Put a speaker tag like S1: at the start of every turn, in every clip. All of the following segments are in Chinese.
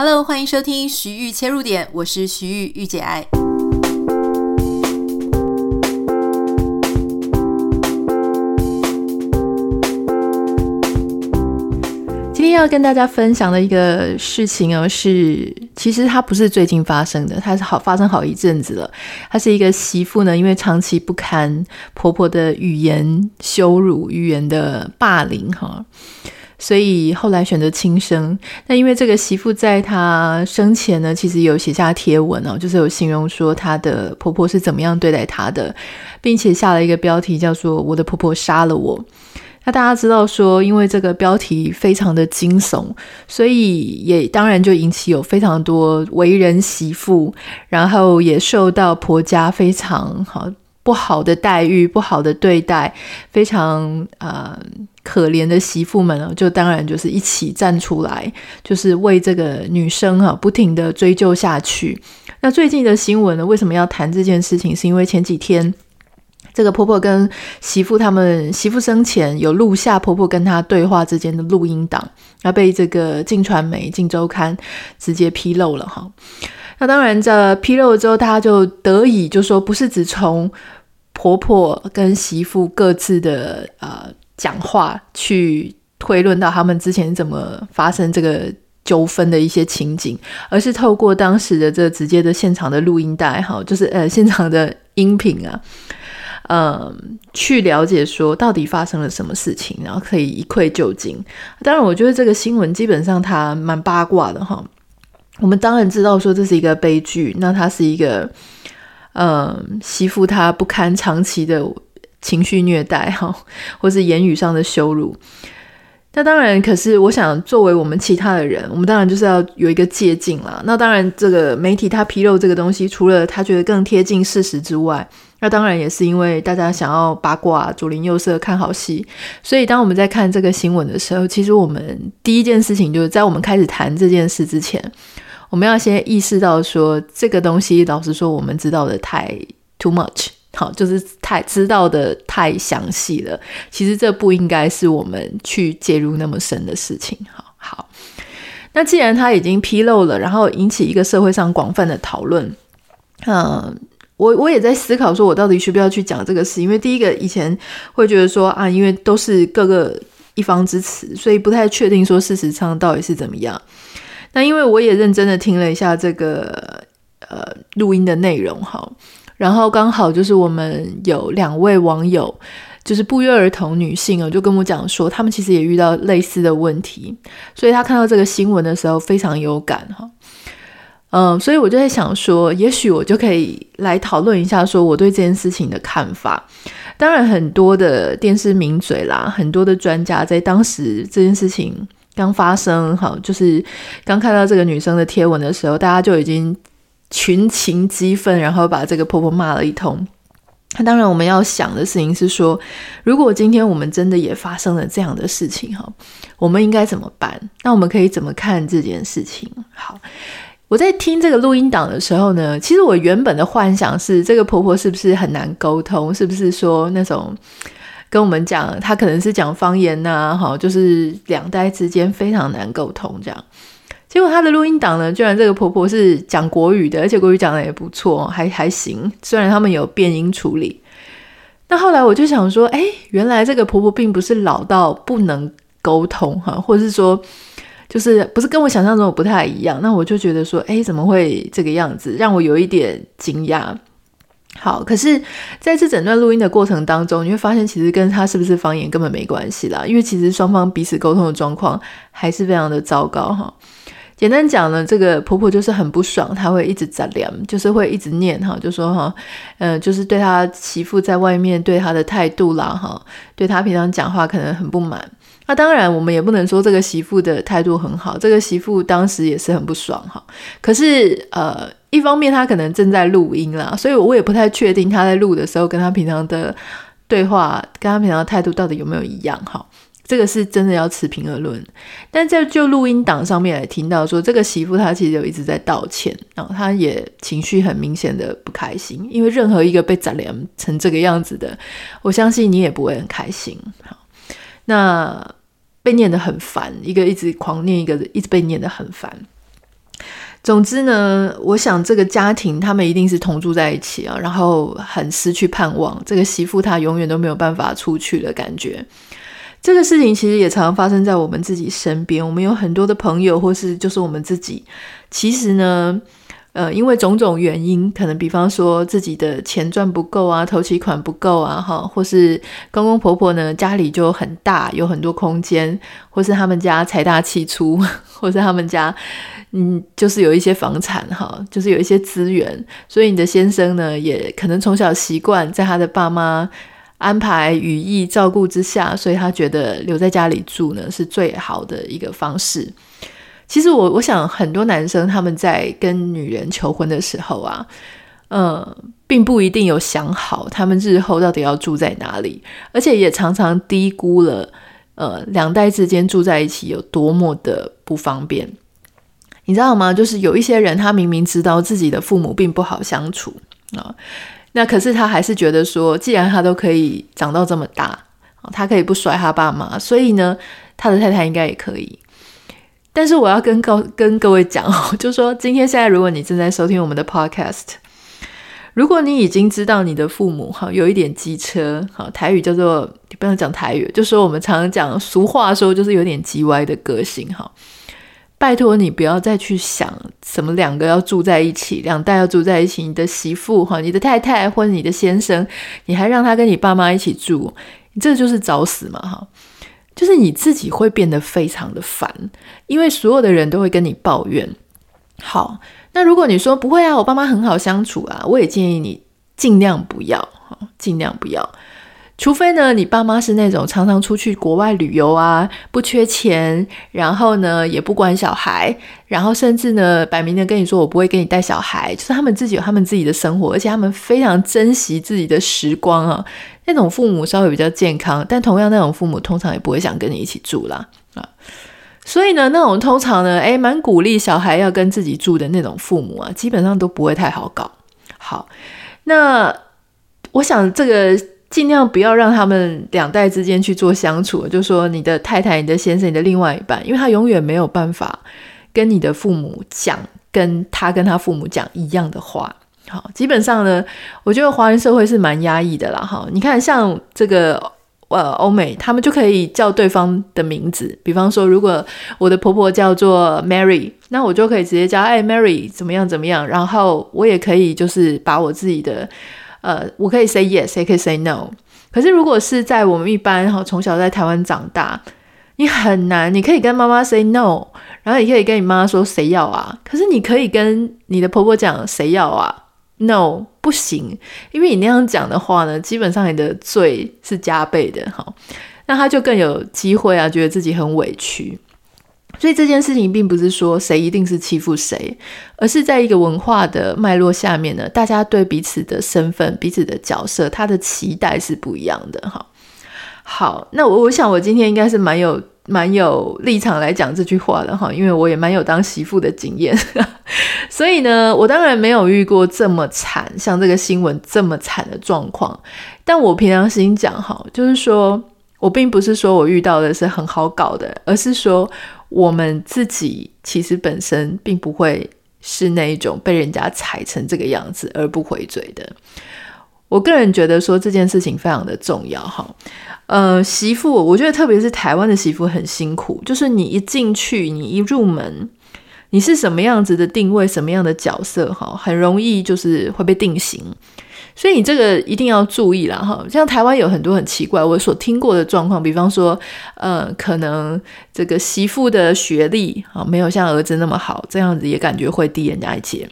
S1: Hello，欢迎收听徐玉切入点，我是徐玉御姐爱。今天要跟大家分享的一个事情哦，是其实它不是最近发生的，它是好发生好一阵子了。它是一个媳妇呢，因为长期不堪婆婆的语言羞辱、语言的霸凌，哈。所以后来选择轻生。那因为这个媳妇在她生前呢，其实有写下贴文哦，就是有形容说她的婆婆是怎么样对待她的，并且下了一个标题叫做“我的婆婆杀了我”。那大家知道说，因为这个标题非常的惊悚，所以也当然就引起有非常多为人媳妇，然后也受到婆家非常好不好的待遇、不好的对待，非常啊。呃可怜的媳妇们啊，就当然就是一起站出来，就是为这个女生啊不停地追究下去。那最近的新闻呢，为什么要谈这件事情？是因为前几天这个婆婆跟媳妇他们媳妇生前有录下婆婆跟她对话之间的录音档，要被这个镜传媒、镜周刊直接披露了哈。那当然这披露了之后，大家就得以就说，不是只从婆婆跟媳妇各自的呃。讲话去推论到他们之前怎么发生这个纠纷的一些情景，而是透过当时的这直接的现场的录音带，哈，就是呃现场的音频啊，嗯，去了解说到底发生了什么事情，然后可以一窥究竟。当然，我觉得这个新闻基本上它蛮八卦的哈。我们当然知道说这是一个悲剧，那它是一个嗯媳妇她不堪长期的。情绪虐待哈，或是言语上的羞辱。那当然，可是我想，作为我们其他的人，我们当然就是要有一个借镜啦。那当然，这个媒体他披露这个东西，除了他觉得更贴近事实之外，那当然也是因为大家想要八卦、左邻右舍看好戏。所以，当我们在看这个新闻的时候，其实我们第一件事情就是在我们开始谈这件事之前，我们要先意识到说，这个东西，老实说，我们知道的太 too much。好，就是太知道的太详细了。其实这不应该是我们去介入那么深的事情。好，好，那既然他已经披露了，然后引起一个社会上广泛的讨论，嗯，我我也在思考，说我到底需不需要去讲这个事？因为第一个，以前会觉得说啊，因为都是各个一方之词，所以不太确定说事实上到底是怎么样。那因为我也认真的听了一下这个呃录音的内容，哈。然后刚好就是我们有两位网友，就是不约而同女性哦，就跟我讲说，他们其实也遇到类似的问题，所以他看到这个新闻的时候非常有感哈。嗯，所以我就在想说，也许我就可以来讨论一下，说我对这件事情的看法。当然，很多的电视名嘴啦，很多的专家在当时这件事情刚发生，哈，就是刚看到这个女生的贴文的时候，大家就已经。群情激愤，然后把这个婆婆骂了一通。那当然，我们要想的事情是说，如果今天我们真的也发生了这样的事情，哈，我们应该怎么办？那我们可以怎么看这件事情？好，我在听这个录音档的时候呢，其实我原本的幻想是，这个婆婆是不是很难沟通？是不是说那种跟我们讲，她可能是讲方言呐？哈，就是两代之间非常难沟通这样。结果她的录音档呢，居然这个婆婆是讲国语的，而且国语讲的也不错，还还行。虽然他们有变音处理，那后来我就想说，哎，原来这个婆婆并不是老到不能沟通哈，或者是说，就是不是跟我想象中的不太一样。那我就觉得说，哎，怎么会这个样子，让我有一点惊讶。好，可是在这整段录音的过程当中，你会发现其实跟她是不是方言根本没关系啦，因为其实双方彼此沟通的状况还是非常的糟糕哈。简单讲呢，这个婆婆就是很不爽，她会一直杂念，就是会一直念哈，就说哈，嗯，就是对她媳妇在外面对她的态度啦哈，对她平常讲话可能很不满。那当然，我们也不能说这个媳妇的态度很好，这个媳妇当时也是很不爽哈。可是呃，一方面她可能正在录音啦，所以我也不太确定她在录的时候跟她平常的对话，跟她平常的态度到底有没有一样哈。这个是真的要持平而论，但在就录音档上面来听到说，这个媳妇她其实有一直在道歉，然后她也情绪很明显的不开心，因为任何一个被砸脸成这个样子的，我相信你也不会很开心。好，那被念得很烦，一个一直狂念，一个一直被念得很烦。总之呢，我想这个家庭他们一定是同住在一起啊，然后很失去盼望，这个媳妇她永远都没有办法出去的感觉。这个事情其实也常常发生在我们自己身边，我们有很多的朋友，或是就是我们自己，其实呢。呃，因为种种原因，可能比方说自己的钱赚不够啊，头期款不够啊，哈，或是公公婆婆呢家里就很大，有很多空间，或是他们家财大气粗，或是他们家嗯，就是有一些房产哈，就是有一些资源，所以你的先生呢，也可能从小习惯在他的爸妈安排羽翼照顾之下，所以他觉得留在家里住呢是最好的一个方式。其实我我想很多男生他们在跟女人求婚的时候啊，呃，并不一定有想好他们日后到底要住在哪里，而且也常常低估了呃两代之间住在一起有多么的不方便。你知道吗？就是有一些人他明明知道自己的父母并不好相处啊，那可是他还是觉得说，既然他都可以长到这么大，他可以不甩他爸妈，所以呢，他的太太应该也可以。但是我要跟各跟各位讲哦，就是说今天现在如果你正在收听我们的 podcast，如果你已经知道你的父母哈有一点机车，好，台语叫做不要讲台语，就说我们常常讲俗话说就是有点叽歪的个性哈，拜托你不要再去想什么两个要住在一起，两代要住在一起，你的媳妇哈，你的太太或者你的先生，你还让他跟你爸妈一起住，这就是找死嘛哈。就是你自己会变得非常的烦，因为所有的人都会跟你抱怨。好，那如果你说不会啊，我爸妈很好相处啊，我也建议你尽量不要，尽量不要。除非呢，你爸妈是那种常常出去国外旅游啊，不缺钱，然后呢也不管小孩，然后甚至呢摆明的跟你说我不会给你带小孩，就是他们自己有他们自己的生活，而且他们非常珍惜自己的时光啊。那种父母稍微比较健康，但同样那种父母通常也不会想跟你一起住啦啊，所以呢，那种通常呢，诶，蛮鼓励小孩要跟自己住的那种父母啊，基本上都不会太好搞。好，那我想这个尽量不要让他们两代之间去做相处，就说你的太太、你的先生、你的另外一半，因为他永远没有办法跟你的父母讲，跟他跟他父母讲一样的话。好，基本上呢，我觉得华人社会是蛮压抑的啦。哈，你看，像这个呃欧美，他们就可以叫对方的名字，比方说，如果我的婆婆叫做 Mary，那我就可以直接叫哎 Mary 怎么样怎么样，然后我也可以就是把我自己的呃，我可以 say yes，也可以 say no。可是如果是在我们一般哈，从小在台湾长大，你很难，你可以跟妈妈 say no，然后也可以跟你妈说谁要啊，可是你可以跟你的婆婆讲谁要啊。No，不行，因为你那样讲的话呢，基本上你的罪是加倍的哈。那他就更有机会啊，觉得自己很委屈。所以这件事情并不是说谁一定是欺负谁，而是在一个文化的脉络下面呢，大家对彼此的身份、彼此的角色，他的期待是不一样的哈。好，那我我想我今天应该是蛮有。蛮有立场来讲这句话的哈，因为我也蛮有当媳妇的经验，所以呢，我当然没有遇过这么惨，像这个新闻这么惨的状况。但我平常心讲哈，就是说我并不是说我遇到的是很好搞的，而是说我们自己其实本身并不会是那一种被人家踩成这个样子而不回嘴的。我个人觉得说这件事情非常的重要哈。呃，媳妇，我觉得特别是台湾的媳妇很辛苦，就是你一进去，你一入门，你是什么样子的定位，什么样的角色，哈，很容易就是会被定型，所以你这个一定要注意啦，哈。像台湾有很多很奇怪我所听过的状况，比方说，呃，可能这个媳妇的学历啊没有像儿子那么好，这样子也感觉会低人家一截。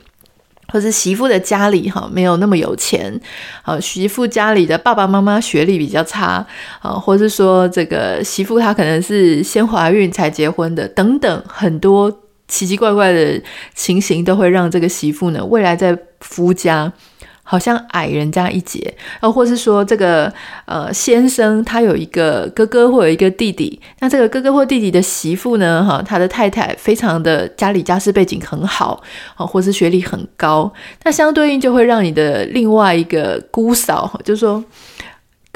S1: 或是媳妇的家里哈没有那么有钱，啊，媳妇家里的爸爸妈妈学历比较差，啊，或是说这个媳妇她可能是先怀孕才结婚的，等等，很多奇奇怪怪的情形都会让这个媳妇呢未来在夫家。好像矮人家一截，然后或是说这个呃先生他有一个哥哥或有一个弟弟，那这个哥哥或弟弟的媳妇呢，哈，他的太太非常的家里家世背景很好，啊，或是学历很高，那相对应就会让你的另外一个姑嫂，就是说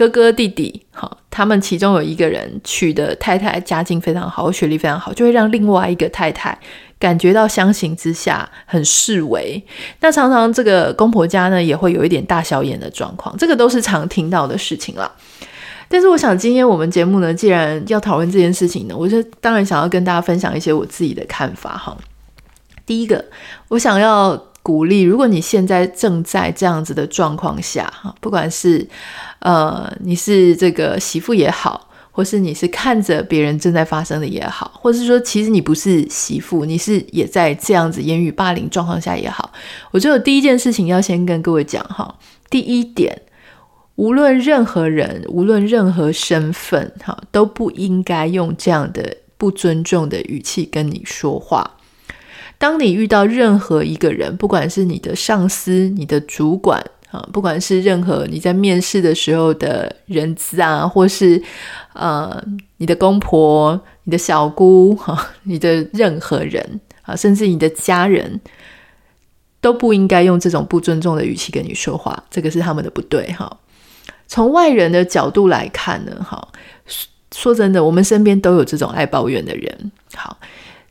S1: 哥哥弟弟，好，他们其中有一个人娶的太太家境非常好，学历非常好，就会让另外一个太太感觉到相形之下很视为。那常常这个公婆家呢，也会有一点大小眼的状况，这个都是常听到的事情了。但是我想今天我们节目呢，既然要讨论这件事情呢，我就当然想要跟大家分享一些我自己的看法哈。第一个，我想要鼓励，如果你现在正在这样子的状况下哈，不管是呃你是这个媳妇也好，或是你是看着别人正在发生的也好，或是说其实你不是媳妇，你是也在这样子言语霸凌状况下也好，我觉得第一件事情要先跟各位讲哈，第一点。无论任何人，无论任何身份，哈，都不应该用这样的不尊重的语气跟你说话。当你遇到任何一个人，不管是你的上司、你的主管，啊，不管是任何你在面试的时候的人资啊，或是呃你的公婆、你的小姑，哈，你的任何人啊，甚至你的家人，都不应该用这种不尊重的语气跟你说话。这个是他们的不对，哈。从外人的角度来看呢，哈，说真的，我们身边都有这种爱抱怨的人。好，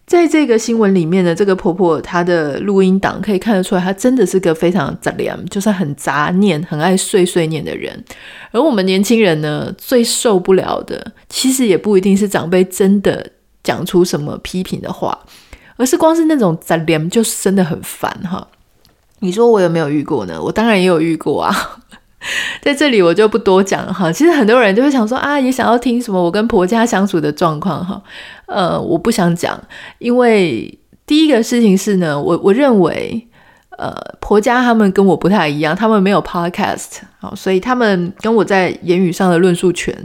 S1: 在这个新闻里面呢，这个婆婆她的录音档可以看得出来，她真的是个非常杂念，就是很杂念、很爱碎碎念的人。而我们年轻人呢，最受不了的，其实也不一定是长辈真的讲出什么批评的话，而是光是那种杂念就真的很烦哈。你说我有没有遇过呢？我当然也有遇过啊。在这里我就不多讲哈。其实很多人就会想说啊，也想要听什么我跟婆家相处的状况哈。呃，我不想讲，因为第一个事情是呢，我我认为呃婆家他们跟我不太一样，他们没有 podcast 好，所以他们跟我在言语上的论述权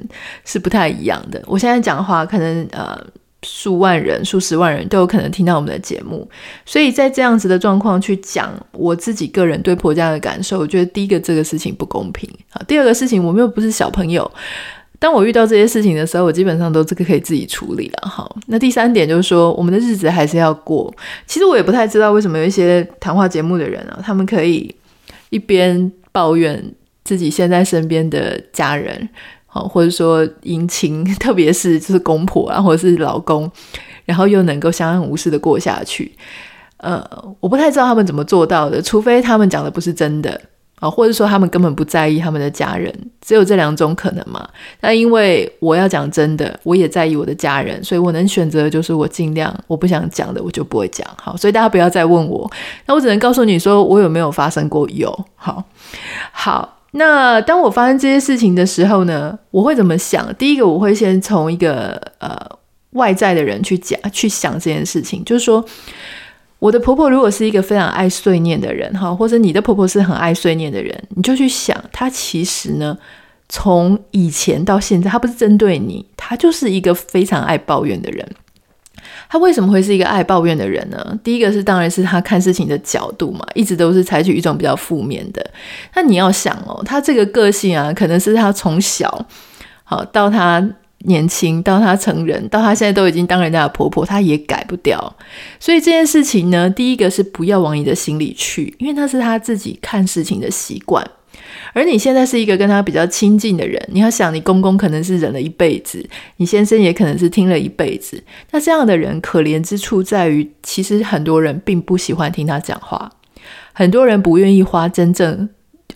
S1: 是不太一样的。我现在讲的话，可能呃。数万人、数十万人都有可能听到我们的节目，所以在这样子的状况去讲我自己个人对婆家的感受，我觉得第一个这个事情不公平啊。第二个事情，我们又不是小朋友，当我遇到这些事情的时候，我基本上都这个可以自己处理了。好，那第三点就是说，我们的日子还是要过。其实我也不太知道为什么有一些谈话节目的人啊，他们可以一边抱怨自己现在身边的家人。或者说姻亲，特别是就是公婆啊，或者是老公，然后又能够相安无事的过下去，呃，我不太知道他们怎么做到的，除非他们讲的不是真的啊，或者说他们根本不在意他们的家人，只有这两种可能嘛。那因为我要讲真的，我也在意我的家人，所以我能选择的就是我尽量我不想讲的，我就不会讲。好，所以大家不要再问我，那我只能告诉你说，我有没有发生过？有。好，好。那当我发生这些事情的时候呢，我会怎么想？第一个，我会先从一个呃外在的人去讲去想这件事情，就是说，我的婆婆如果是一个非常爱碎念的人哈，或者你的婆婆是很爱碎念的人，你就去想，她其实呢，从以前到现在，她不是针对你，她就是一个非常爱抱怨的人。他为什么会是一个爱抱怨的人呢？第一个是，当然是他看事情的角度嘛，一直都是采取一种比较负面的。那你要想哦，他这个个性啊，可能是他从小好到他年轻，到他成人，到他现在都已经当人家的婆婆，他也改不掉。所以这件事情呢，第一个是不要往你的心里去，因为那是他自己看事情的习惯。而你现在是一个跟他比较亲近的人，你要想，你公公可能是忍了一辈子，你先生也可能是听了一辈子。那这样的人可怜之处在于，其实很多人并不喜欢听他讲话，很多人不愿意花真正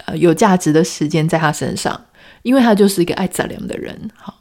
S1: 呃有价值的时间在他身上，因为他就是一个爱杂粮的人。好。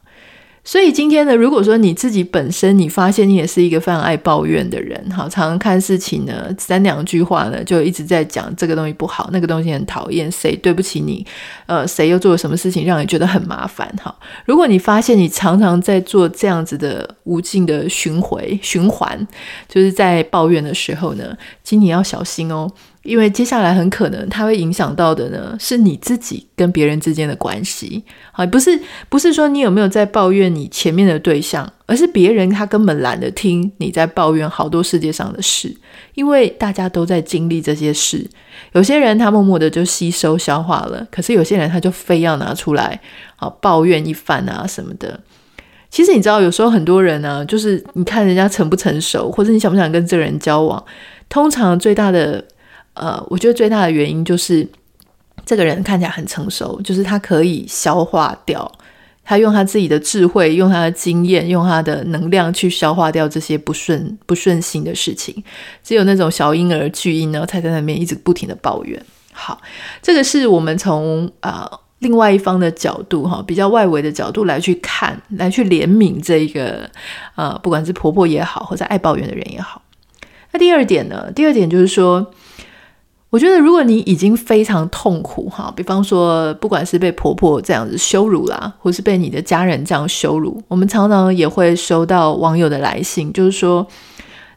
S1: 所以今天呢，如果说你自己本身你发现你也是一个非常爱抱怨的人，好，常常看事情呢，三两句话呢就一直在讲这个东西不好，那个东西很讨厌，谁对不起你，呃，谁又做了什么事情让你觉得很麻烦，哈。如果你发现你常常在做这样子的无尽的循环循环，就是在抱怨的时候呢，请你要小心哦。因为接下来很可能它会影响到的呢，是你自己跟别人之间的关系。好，不是不是说你有没有在抱怨你前面的对象，而是别人他根本懒得听你在抱怨好多世界上的事，因为大家都在经历这些事。有些人他默默的就吸收消化了，可是有些人他就非要拿出来好抱怨一番啊什么的。其实你知道，有时候很多人呢，就是你看人家成不成熟，或者你想不想跟这个人交往，通常最大的。呃，我觉得最大的原因就是这个人看起来很成熟，就是他可以消化掉，他用他自己的智慧，用他的经验，用他的能量去消化掉这些不顺不顺心的事情。只有那种小婴儿巨婴呢，才在那边一直不停的抱怨。好，这个是我们从啊、另外一方的角度哈，比较外围的角度来去看，来去怜悯这一个、呃，不管是婆婆也好，或者爱抱怨的人也好。那第二点呢？第二点就是说。我觉得，如果你已经非常痛苦哈，比方说，不管是被婆婆这样子羞辱啦，或是被你的家人这样羞辱，我们常常也会收到网友的来信，就是说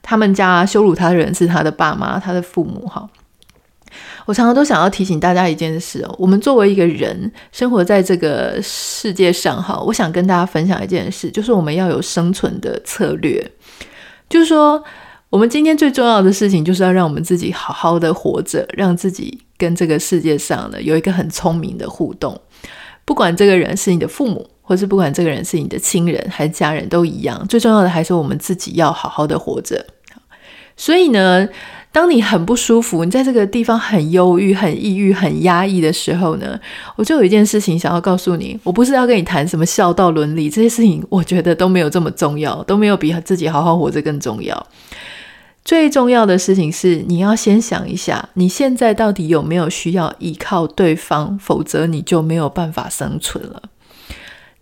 S1: 他们家羞辱他的人是他的爸妈、他的父母哈。我常常都想要提醒大家一件事哦，我们作为一个人生活在这个世界上哈，我想跟大家分享一件事，就是我们要有生存的策略，就是说。我们今天最重要的事情，就是要让我们自己好好的活着，让自己跟这个世界上呢有一个很聪明的互动。不管这个人是你的父母，或是不管这个人是你的亲人还是家人，都一样。最重要的还是我们自己要好好的活着。所以呢，当你很不舒服，你在这个地方很忧郁、很抑郁、很压抑的时候呢，我就有一件事情想要告诉你。我不是要跟你谈什么孝道伦理这些事情，我觉得都没有这么重要，都没有比自己好好活着更重要。最重要的事情是，你要先想一下，你现在到底有没有需要依靠对方，否则你就没有办法生存了。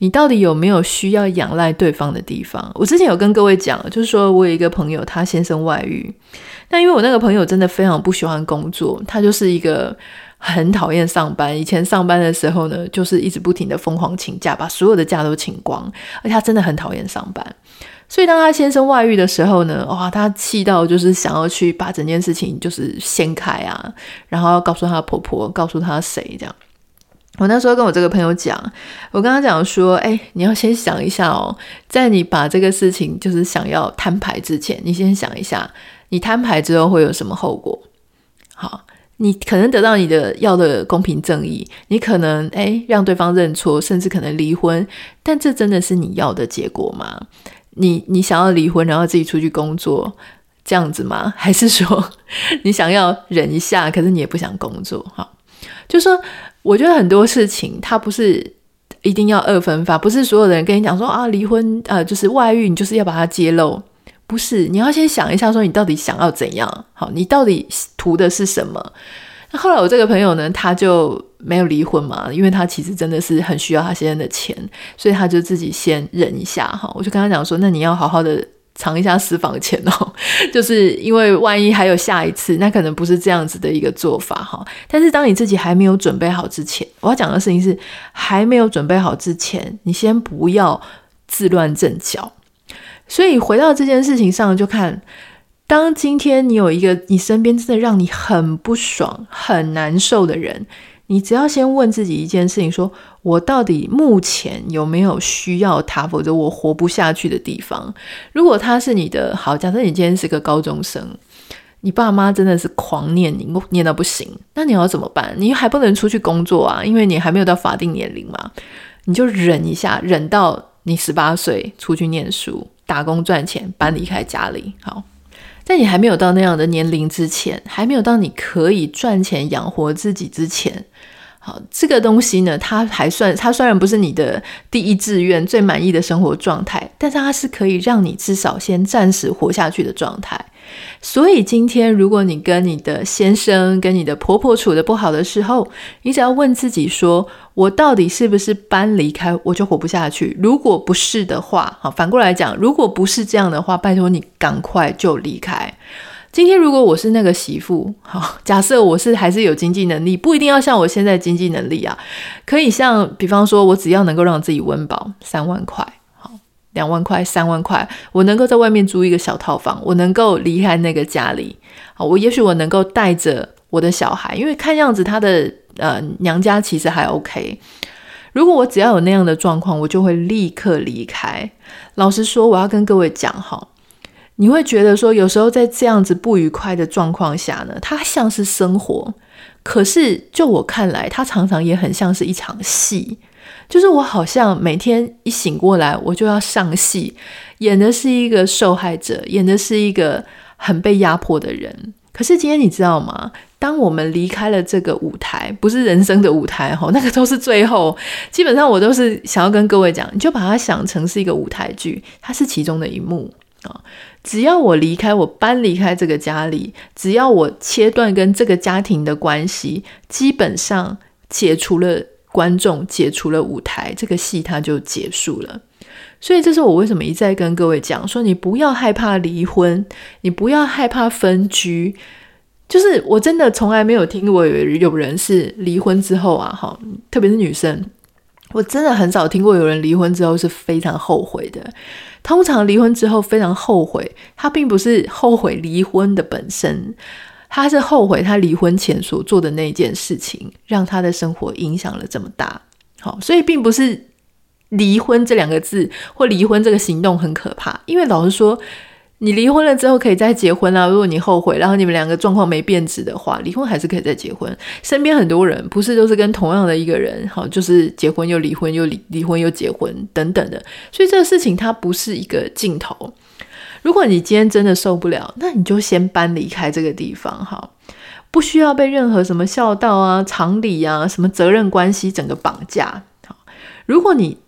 S1: 你到底有没有需要仰赖对方的地方？我之前有跟各位讲，就是说我有一个朋友，他先生外遇，但因为我那个朋友真的非常不喜欢工作，他就是一个很讨厌上班。以前上班的时候呢，就是一直不停的疯狂请假，把所有的假都请光，而且他真的很讨厌上班。所以，当他先生外遇的时候呢，哇，他气到就是想要去把整件事情就是掀开啊，然后要告诉他婆婆，告诉他谁这样。我那时候跟我这个朋友讲，我跟他讲说，哎，你要先想一下哦，在你把这个事情就是想要摊牌之前，你先想一下，你摊牌之后会有什么后果？好，你可能得到你的要的公平正义，你可能哎让对方认错，甚至可能离婚，但这真的是你要的结果吗？你你想要离婚，然后自己出去工作，这样子吗？还是说 你想要忍一下，可是你也不想工作？哈，就说我觉得很多事情它不是一定要二分法，不是所有的人跟你讲说啊，离婚呃就是外遇，你就是要把它揭露，不是，你要先想一下，说你到底想要怎样？好，你到底图的是什么？那后来我这个朋友呢，他就没有离婚嘛，因为他其实真的是很需要他先生的钱，所以他就自己先忍一下哈。我就跟他讲说，那你要好好的藏一下私房钱哦，就是因为万一还有下一次，那可能不是这样子的一个做法哈。但是当你自己还没有准备好之前，我要讲的事情是，还没有准备好之前，你先不要自乱阵脚。所以回到这件事情上，就看。当今天你有一个你身边真的让你很不爽、很难受的人，你只要先问自己一件事情：说我到底目前有没有需要他，否则我活不下去的地方？如果他是你的好，假设你今天是个高中生，你爸妈真的是狂念你，念到不行，那你要怎么办？你还不能出去工作啊，因为你还没有到法定年龄嘛，你就忍一下，忍到你十八岁出去念书、打工赚钱、搬离开家里，好。在你还没有到那样的年龄之前，还没有到你可以赚钱养活自己之前，好，这个东西呢，它还算，它虽然不是你的第一志愿、最满意的生活状态，但是它是可以让你至少先暂时活下去的状态。所以今天，如果你跟你的先生、跟你的婆婆处得不好的时候，你只要问自己说：我到底是不是搬离开我就活不下去？如果不是的话，好，反过来讲，如果不是这样的话，拜托你赶快就离开。今天如果我是那个媳妇，好，假设我是还是有经济能力，不一定要像我现在经济能力啊，可以像比方说，我只要能够让自己温饱三万块。两万块、三万块，我能够在外面租一个小套房，我能够离开那个家里，啊，我也许我能够带着我的小孩，因为看样子他的呃娘家其实还 OK。如果我只要有那样的状况，我就会立刻离开。老实说，我要跟各位讲哈，你会觉得说，有时候在这样子不愉快的状况下呢，它像是生活，可是就我看来，它常常也很像是一场戏。就是我好像每天一醒过来，我就要上戏，演的是一个受害者，演的是一个很被压迫的人。可是今天你知道吗？当我们离开了这个舞台，不是人生的舞台哈，那个都是最后。基本上我都是想要跟各位讲，你就把它想成是一个舞台剧，它是其中的一幕啊。只要我离开，我搬离开这个家里，只要我切断跟这个家庭的关系，基本上解除了观众，解除了舞台，这个戏它就结束了。所以这是我为什么一再跟各位讲说，你不要害怕离婚，你不要害怕分居。就是我真的从来没有听过有人是离婚之后啊，哈，特别是女生，我真的很少听过有人离婚之后是非常后悔的。通常离婚之后非常后悔，他并不是后悔离婚的本身，他是后悔他离婚前所做的那件事情，让他的生活影响了这么大。好，所以并不是离婚这两个字或离婚这个行动很可怕，因为老实说。你离婚了之后可以再结婚啊，如果你后悔，然后你们两个状况没变质的话，离婚还是可以再结婚。身边很多人不是都是跟同样的一个人，好，就是结婚又离婚又离离婚又结婚等等的，所以这个事情它不是一个尽头。如果你今天真的受不了，那你就先搬离开这个地方，哈，不需要被任何什么孝道啊、常理啊、什么责任关系整个绑架。好，如果你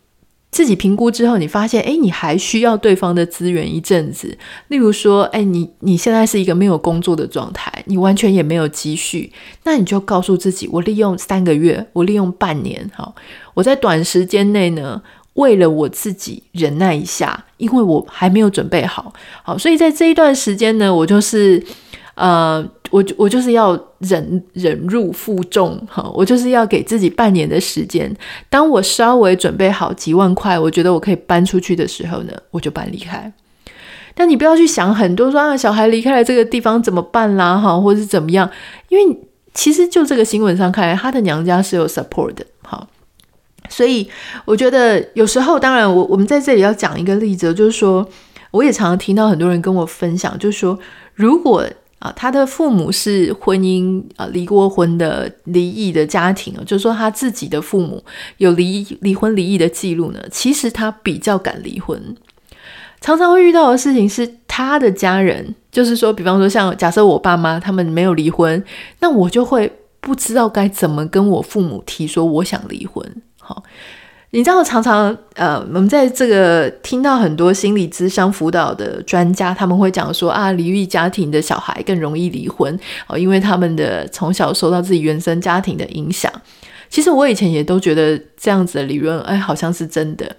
S1: 自己评估之后，你发现，诶，你还需要对方的资源一阵子。例如说，诶，你你现在是一个没有工作的状态，你完全也没有积蓄，那你就告诉自己，我利用三个月，我利用半年，好，我在短时间内呢，为了我自己忍耐一下，因为我还没有准备好，好，所以在这一段时间呢，我就是，呃。我我就是要忍忍辱负重哈，我就是要给自己半年的时间。当我稍微准备好几万块，我觉得我可以搬出去的时候呢，我就搬离开。但你不要去想很多说啊，小孩离开了这个地方怎么办啦哈，或者是怎么样？因为其实就这个新闻上看来，他的娘家是有 support 的。所以我觉得有时候，当然我我们在这里要讲一个例子，就是说，我也常常听到很多人跟我分享，就是说如果。啊，他的父母是婚姻啊离过婚的离异的家庭，就是说他自己的父母有离离婚离异的记录呢。其实他比较敢离婚，常常会遇到的事情是他的家人，就是说，比方说像假设我爸妈他们没有离婚，那我就会不知道该怎么跟我父母提说我想离婚。你知道，常常呃，我们在这个听到很多心理咨商辅导的专家，他们会讲说啊，离异家庭的小孩更容易离婚哦，因为他们的从小受到自己原生家庭的影响。其实我以前也都觉得这样子的理论，哎，好像是真的。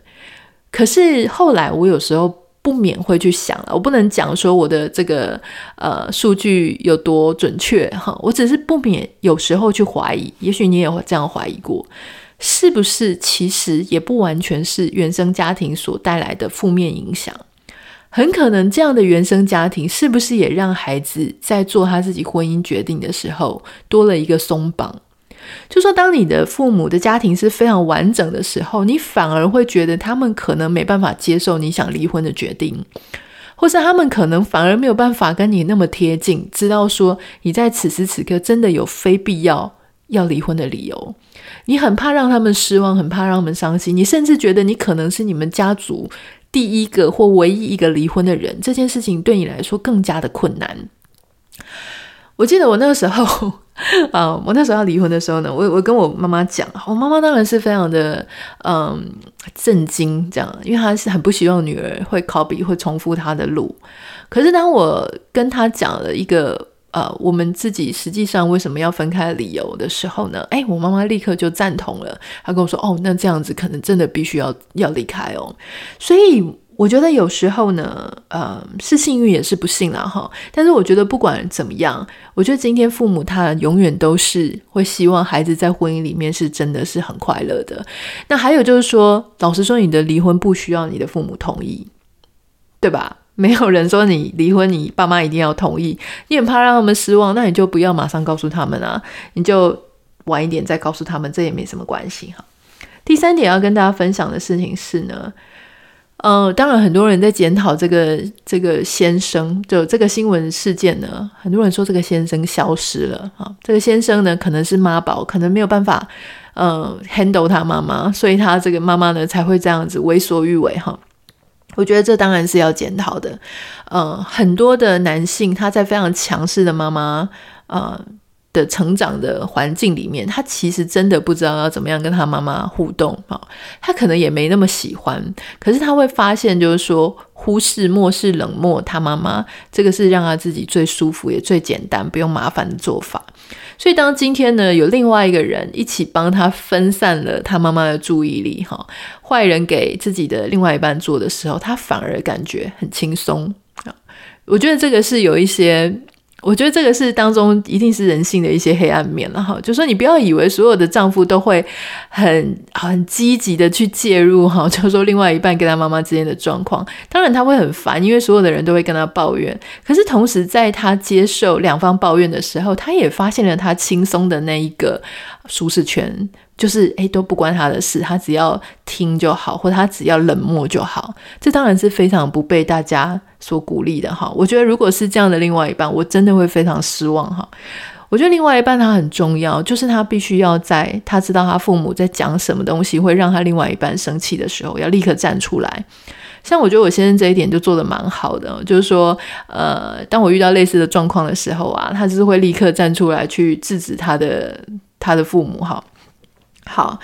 S1: 可是后来我有时候不免会去想了，我不能讲说我的这个呃数据有多准确哈，我只是不免有时候去怀疑，也许你也会这样怀疑过。是不是其实也不完全是原生家庭所带来的负面影响？很可能这样的原生家庭是不是也让孩子在做他自己婚姻决定的时候多了一个松绑？就说当你的父母的家庭是非常完整的时候，你反而会觉得他们可能没办法接受你想离婚的决定，或是他们可能反而没有办法跟你那么贴近，知道说你在此时此刻真的有非必要要离婚的理由。你很怕让他们失望，很怕让他们伤心，你甚至觉得你可能是你们家族第一个或唯一一个离婚的人，这件事情对你来说更加的困难。我记得我那个时候，啊、我那时候要离婚的时候呢，我我跟我妈妈讲，我妈妈当然是非常的嗯震惊，这样，因为她是很不希望女儿会 copy 会重复她的路。可是当我跟她讲了一个。呃，我们自己实际上为什么要分开理由的时候呢？哎，我妈妈立刻就赞同了。她跟我说：“哦，那这样子可能真的必须要要离开哦。”所以我觉得有时候呢，呃，是幸运也是不幸啦哈。但是我觉得不管怎么样，我觉得今天父母他永远都是会希望孩子在婚姻里面是真的是很快乐的。那还有就是说，老实说，你的离婚不需要你的父母同意，对吧？没有人说你离婚，你爸妈一定要同意。你很怕让他们失望，那你就不要马上告诉他们啊，你就晚一点再告诉他们，这也没什么关系哈。第三点要跟大家分享的事情是呢，呃，当然很多人在检讨这个这个先生，就这个新闻事件呢，很多人说这个先生消失了啊，这个先生呢可能是妈宝，可能没有办法呃 handle 他妈妈，所以他这个妈妈呢才会这样子为所欲为哈。我觉得这当然是要检讨的。呃，很多的男性他在非常强势的妈妈，呃。的成长的环境里面，他其实真的不知道要怎么样跟他妈妈互动啊，他可能也没那么喜欢，可是他会发现，就是说忽视、漠视、冷漠他妈妈，这个是让他自己最舒服也最简单、不用麻烦的做法。所以，当今天呢，有另外一个人一起帮他分散了他妈妈的注意力，哈，坏人给自己的另外一半做的时候，他反而感觉很轻松啊。我觉得这个是有一些。我觉得这个是当中一定是人性的一些黑暗面了哈，就说你不要以为所有的丈夫都会很很积极的去介入哈，就说另外一半跟他妈妈之间的状况，当然他会很烦，因为所有的人都会跟他抱怨，可是同时在他接受两方抱怨的时候，他也发现了他轻松的那一个舒适圈。就是诶，都不关他的事，他只要听就好，或者他只要冷漠就好。这当然是非常不被大家所鼓励的哈。我觉得如果是这样的另外一半，我真的会非常失望哈。我觉得另外一半他很重要，就是他必须要在他知道他父母在讲什么东西会让他另外一半生气的时候，要立刻站出来。像我觉得我先生这一点就做得蛮好的，就是说，呃，当我遇到类似的状况的时候啊，他就是会立刻站出来去制止他的他的父母哈。好，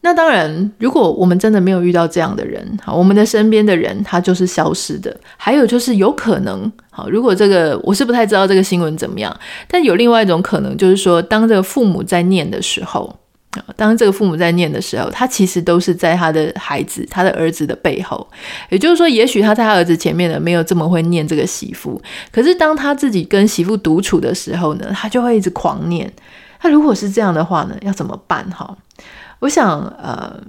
S1: 那当然，如果我们真的没有遇到这样的人，好，我们的身边的人他就是消失的。还有就是有可能，好，如果这个我是不太知道这个新闻怎么样，但有另外一种可能，就是说，当这个父母在念的时候，当这个父母在念的时候，他其实都是在他的孩子、他的儿子的背后。也就是说，也许他在他儿子前面呢，没有这么会念这个媳妇，可是当他自己跟媳妇独处的时候呢，他就会一直狂念。那如果是这样的话呢，要怎么办？哈，我想，呃，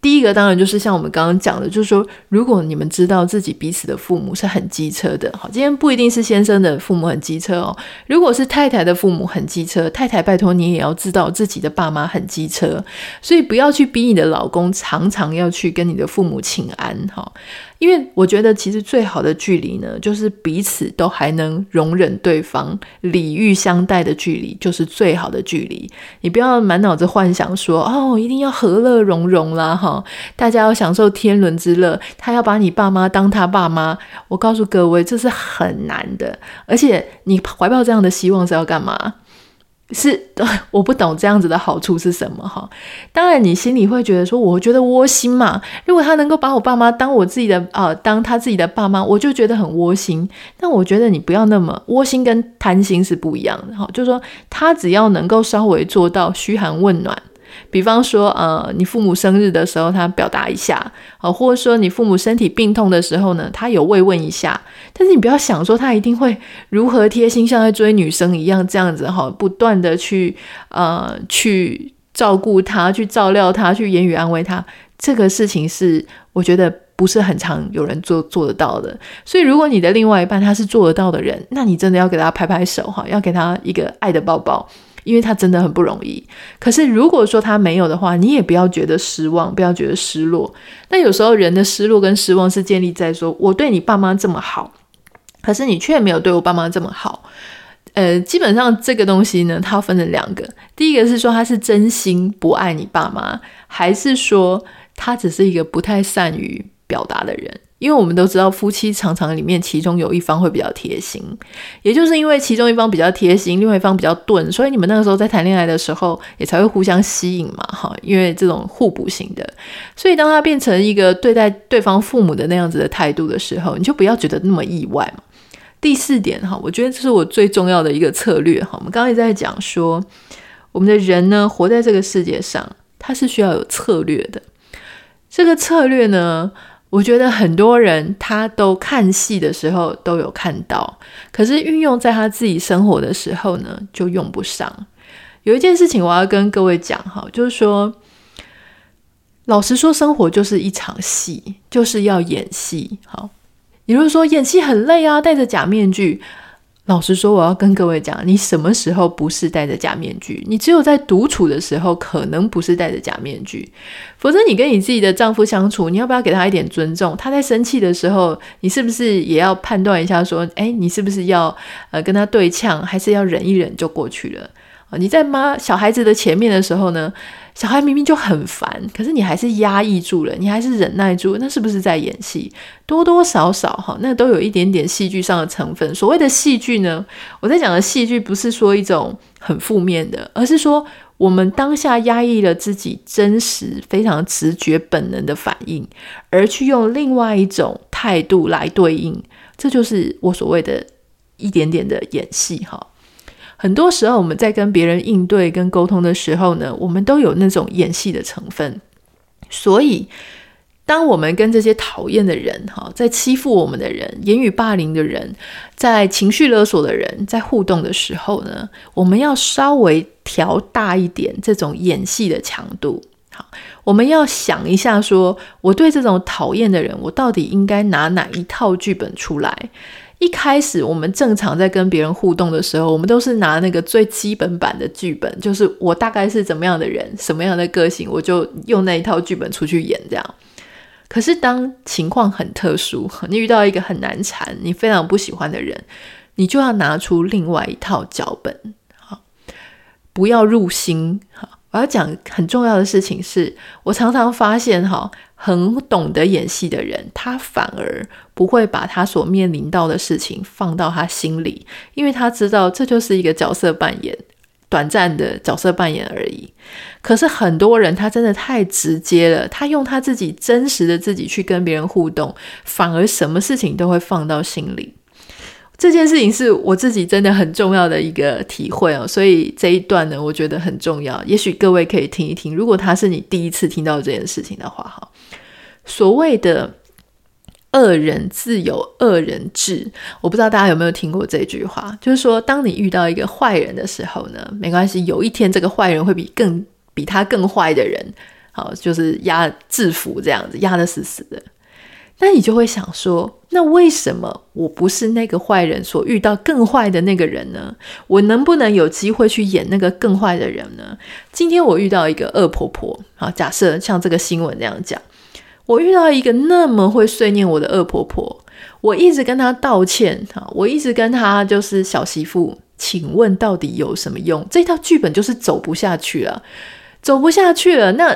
S1: 第一个当然就是像我们刚刚讲的，就是说，如果你们知道自己彼此的父母是很机车的，好，今天不一定是先生的父母很机车哦，如果是太太的父母很机车，太太拜托你也要知道自己的爸妈很机车，所以不要去逼你的老公常常要去跟你的父母请安，哈。因为我觉得，其实最好的距离呢，就是彼此都还能容忍对方、礼遇相待的距离，就是最好的距离。你不要满脑子幻想说，哦，一定要和乐融融啦，哈，大家要享受天伦之乐。他要把你爸妈当他爸妈，我告诉各位，这是很难的。而且，你怀抱这样的希望是要干嘛？是，我不懂这样子的好处是什么哈。当然，你心里会觉得说，我觉得窝心嘛。如果他能够把我爸妈当我自己的、呃，当他自己的爸妈，我就觉得很窝心。但我觉得你不要那么窝心，跟贪心是不一样的哈。就是说，他只要能够稍微做到嘘寒问暖。比方说，呃，你父母生日的时候，他表达一下，呃，或者说你父母身体病痛的时候呢，他有慰问一下。但是你不要想说他一定会如何贴心，像在追女生一样这样子哈，不断的去呃去照顾他，去照料他，去言语安慰他。这个事情是我觉得不是很常有人做做得到的。所以，如果你的另外一半他是做得到的人，那你真的要给他拍拍手哈，要给他一个爱的抱抱。因为他真的很不容易，可是如果说他没有的话，你也不要觉得失望，不要觉得失落。那有时候人的失落跟失望是建立在说，我对你爸妈这么好，可是你却没有对我爸妈这么好。呃，基本上这个东西呢，它分成两个，第一个是说他是真心不爱你爸妈，还是说他只是一个不太善于表达的人。因为我们都知道，夫妻常常里面其中有一方会比较贴心，也就是因为其中一方比较贴心，另外一方比较钝，所以你们那个时候在谈恋爱的时候也才会互相吸引嘛，哈，因为这种互补型的。所以当他变成一个对待对方父母的那样子的态度的时候，你就不要觉得那么意外嘛。第四点哈，我觉得这是我最重要的一个策略哈。我们刚刚也在讲说，我们的人呢，活在这个世界上，他是需要有策略的。这个策略呢，我觉得很多人他都看戏的时候都有看到，可是运用在他自己生活的时候呢，就用不上。有一件事情我要跟各位讲哈，就是说，老实说，生活就是一场戏，就是要演戏。好，也就是说，演戏很累啊，戴着假面具。老实说，我要跟各位讲，你什么时候不是戴着假面具？你只有在独处的时候，可能不是戴着假面具。否则，你跟你自己的丈夫相处，你要不要给他一点尊重？他在生气的时候，你是不是也要判断一下，说，诶，你是不是要呃跟他对呛，还是要忍一忍就过去了？你在妈小孩子的前面的时候呢，小孩明明就很烦，可是你还是压抑住了，你还是忍耐住，那是不是在演戏？多多少少哈，那都有一点点戏剧上的成分。所谓的戏剧呢，我在讲的戏剧不是说一种很负面的，而是说我们当下压抑了自己真实、非常直觉、本能的反应，而去用另外一种态度来对应，这就是我所谓的一点点的演戏哈。很多时候，我们在跟别人应对、跟沟通的时候呢，我们都有那种演戏的成分。所以，当我们跟这些讨厌的人、哈，在欺负我们的人、言语霸凌的人、在情绪勒索的人，在互动的时候呢，我们要稍微调大一点这种演戏的强度。好，我们要想一下说，我对这种讨厌的人，我到底应该拿哪一套剧本出来？一开始我们正常在跟别人互动的时候，我们都是拿那个最基本版的剧本，就是我大概是怎么样的人，什么样的个性，我就用那一套剧本出去演这样。可是当情况很特殊，你遇到一个很难缠、你非常不喜欢的人，你就要拿出另外一套脚本，好，不要入心。好，我要讲很重要的事情是，我常常发现哈。很懂得演戏的人，他反而不会把他所面临到的事情放到他心里，因为他知道这就是一个角色扮演，短暂的角色扮演而已。可是很多人他真的太直接了，他用他自己真实的自己去跟别人互动，反而什么事情都会放到心里。这件事情是我自己真的很重要的一个体会哦，所以这一段呢，我觉得很重要。也许各位可以听一听，如果他是你第一次听到这件事情的话，哈，所谓的恶人自有恶人治，我不知道大家有没有听过这句话，就是说，当你遇到一个坏人的时候呢，没关系，有一天这个坏人会比更比他更坏的人，好，就是压制服这样子，压得死死的。那你就会想说，那为什么我不是那个坏人所遇到更坏的那个人呢？我能不能有机会去演那个更坏的人呢？今天我遇到一个恶婆婆，好，假设像这个新闻那样讲，我遇到一个那么会碎念我的恶婆婆，我一直跟她道歉，好，我一直跟她就是小媳妇，请问到底有什么用？这套剧本就是走不下去了，走不下去了，那。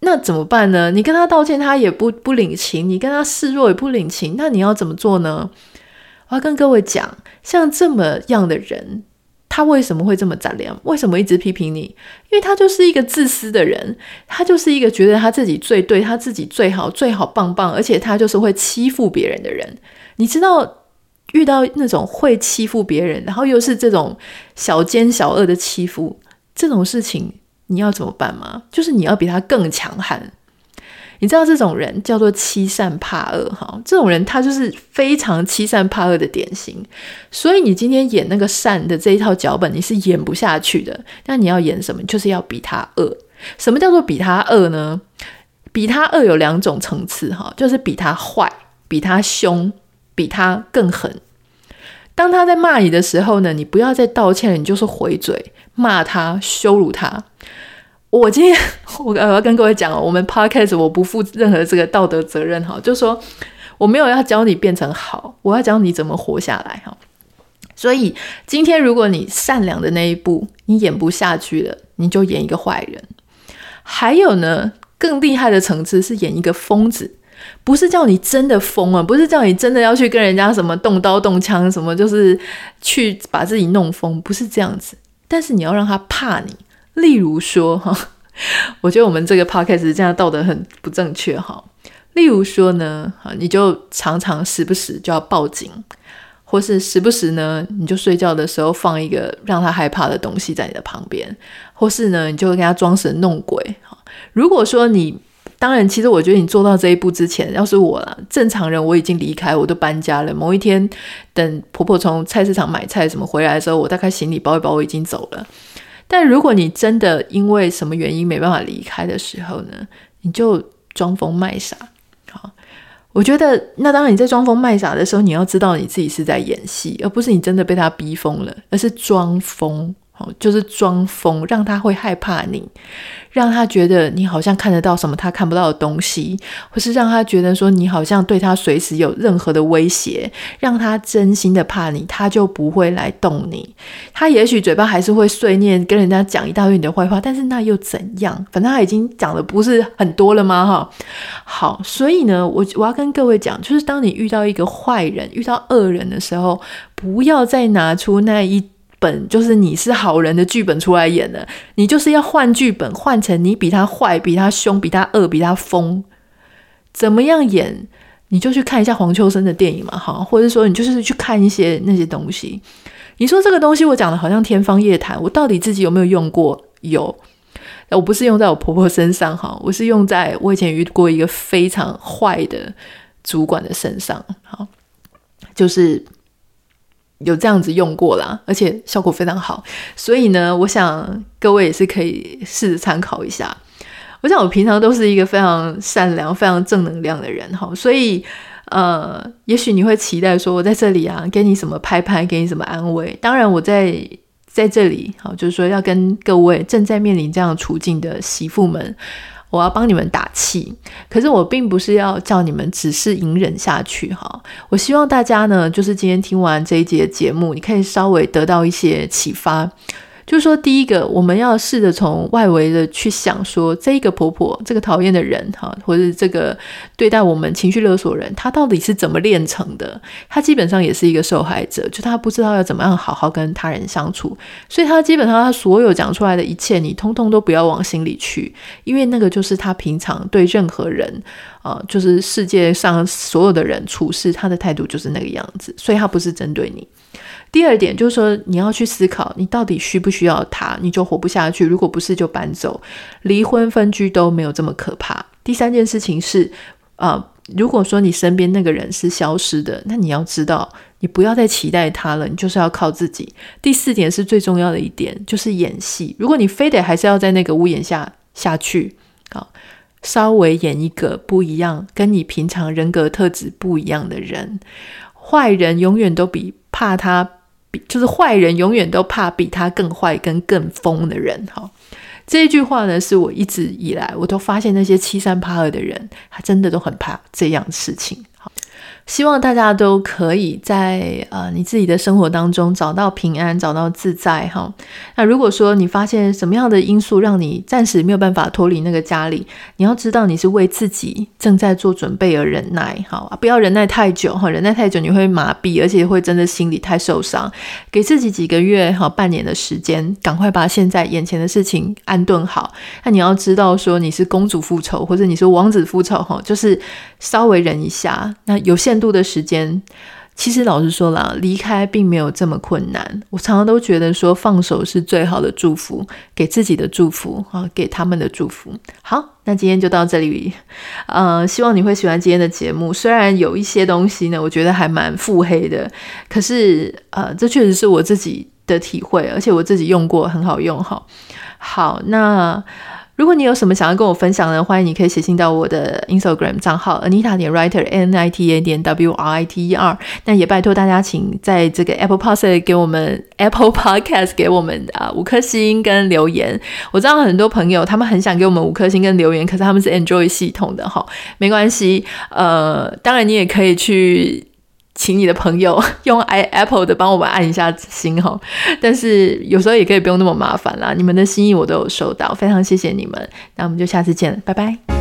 S1: 那怎么办呢？你跟他道歉，他也不不领情；你跟他示弱，也不领情。那你要怎么做呢？我要跟各位讲，像这么样的人，他为什么会这么杂念？为什么一直批评你？因为他就是一个自私的人，他就是一个觉得他自己最对，他自己最好，最好棒棒，而且他就是会欺负别人的人。你知道，遇到那种会欺负别人，然后又是这种小奸小恶的欺负，这种事情。你要怎么办吗？就是你要比他更强悍。你知道这种人叫做欺善怕恶，哈，这种人他就是非常欺善怕恶的典型。所以你今天演那个善的这一套脚本，你是演不下去的。那你要演什么？就是要比他恶。什么叫做比他恶呢？比他恶有两种层次，哈，就是比他坏、比他凶、比他更狠。当他在骂你的时候呢，你不要再道歉了，你就是回嘴骂他、羞辱他。我今天 我我要跟各位讲哦，我们 podcast 我不负任何这个道德责任哈，就是说我没有要教你变成好，我要教你怎么活下来哈。所以今天如果你善良的那一步你演不下去了，你就演一个坏人。还有呢，更厉害的层次是演一个疯子，不是叫你真的疯啊，不是叫你真的要去跟人家什么动刀动枪什么，就是去把自己弄疯，不是这样子。但是你要让他怕你。例如说哈，我觉得我们这个 podcast 这样道德很不正确哈。例如说呢，你就常常时不时就要报警，或是时不时呢，你就睡觉的时候放一个让他害怕的东西在你的旁边，或是呢，你就跟他装神弄鬼哈。如果说你，当然，其实我觉得你做到这一步之前，要是我啦，正常人我已经离开，我都搬家了。某一天，等婆婆从菜市场买菜什么回来的时候，我大概行李包一包，我已经走了。但如果你真的因为什么原因没办法离开的时候呢，你就装疯卖傻。好，我觉得那当然你在装疯卖傻的时候，你要知道你自己是在演戏，而不是你真的被他逼疯了，而是装疯。就是装疯，让他会害怕你，让他觉得你好像看得到什么他看不到的东西，或是让他觉得说你好像对他随时有任何的威胁，让他真心的怕你，他就不会来动你。他也许嘴巴还是会碎念，跟人家讲一大堆你的坏话，但是那又怎样？反正他已经讲的不是很多了吗？哈，好，所以呢，我我要跟各位讲，就是当你遇到一个坏人、遇到恶人的时候，不要再拿出那一。本就是你是好人的剧本出来演的，你就是要换剧本，换成你比他坏、比他凶、比他恶、比他疯，怎么样演？你就去看一下黄秋生的电影嘛，哈，或者说你就是去看一些那些东西。你说这个东西我讲的好像天方夜谭，我到底自己有没有用过？有，我不是用在我婆婆身上，哈，我是用在我以前遇过一个非常坏的主管的身上，好，就是。有这样子用过啦，而且效果非常好，所以呢，我想各位也是可以试着参考一下。我想我平常都是一个非常善良、非常正能量的人哈，所以呃，也许你会期待说我在这里啊，给你什么拍拍，给你什么安慰。当然，我在在这里好，就是说要跟各位正在面临这样处境的媳妇们。我要帮你们打气，可是我并不是要叫你们只是隐忍下去哈。我希望大家呢，就是今天听完这一节节目，你可以稍微得到一些启发。就是说，第一个，我们要试着从外围的去想，说这一个婆婆，这个讨厌的人，哈，或者这个对待我们情绪勒索人，他到底是怎么炼成的？他基本上也是一个受害者，就他不知道要怎么样好好跟他人相处，所以他基本上他所有讲出来的一切，你通通都不要往心里去，因为那个就是他平常对任何人，呃，就是世界上所有的人处事，他的态度就是那个样子，所以他不是针对你。第二点就是说，你要去思考，你到底需不需要他，你就活不下去。如果不是，就搬走，离婚分居都没有这么可怕。第三件事情是，啊、呃，如果说你身边那个人是消失的，那你要知道，你不要再期待他了，你就是要靠自己。第四点是最重要的一点，就是演戏。如果你非得还是要在那个屋檐下下去，好，稍微演一个不一样，跟你平常人格特质不一样的人。坏人永远都比怕他。比就是坏人永远都怕比他更坏、跟更疯的人。哈，这一句话呢，是我一直以来我都发现那些欺三怕二的人，他真的都很怕这样的事情。希望大家都可以在呃你自己的生活当中找到平安，找到自在哈。那如果说你发现什么样的因素让你暂时没有办法脱离那个家里，你要知道你是为自己正在做准备而忍耐哈，不要忍耐太久哈，忍耐太久你会麻痹，而且会真的心里太受伤。给自己几个月哈，半年的时间，赶快把现在眼前的事情安顿好。那你要知道说你是公主复仇，或者你是王子复仇哈，就是稍微忍一下。那有限度的时间，其实老实说啦，离开并没有这么困难。我常常都觉得说，放手是最好的祝福，给自己的祝福啊，给他们的祝福。好，那今天就到这里。呃，希望你会喜欢今天的节目。虽然有一些东西呢，我觉得还蛮腹黑的，可是呃，这确实是我自己的体会，而且我自己用过，很好用。哈，好，那。如果你有什么想要跟我分享的，欢迎你可以写信到我的 Instagram 账号 Anita 点 Writer N I T A 点 W R I T E R。那也拜托大家，请在这个 Apple Podcast 给我们 Apple Podcast 给我们啊五颗星跟留言。我知道很多朋友他们很想给我们五颗星跟留言，可是他们是 Android 系统的哈，没关系。呃，当然你也可以去。请你的朋友 用 i Apple 的帮我们按一下心哈，但是有时候也可以不用那么麻烦啦。你们的心意我都有收到，非常谢谢你们。那我们就下次见，拜拜。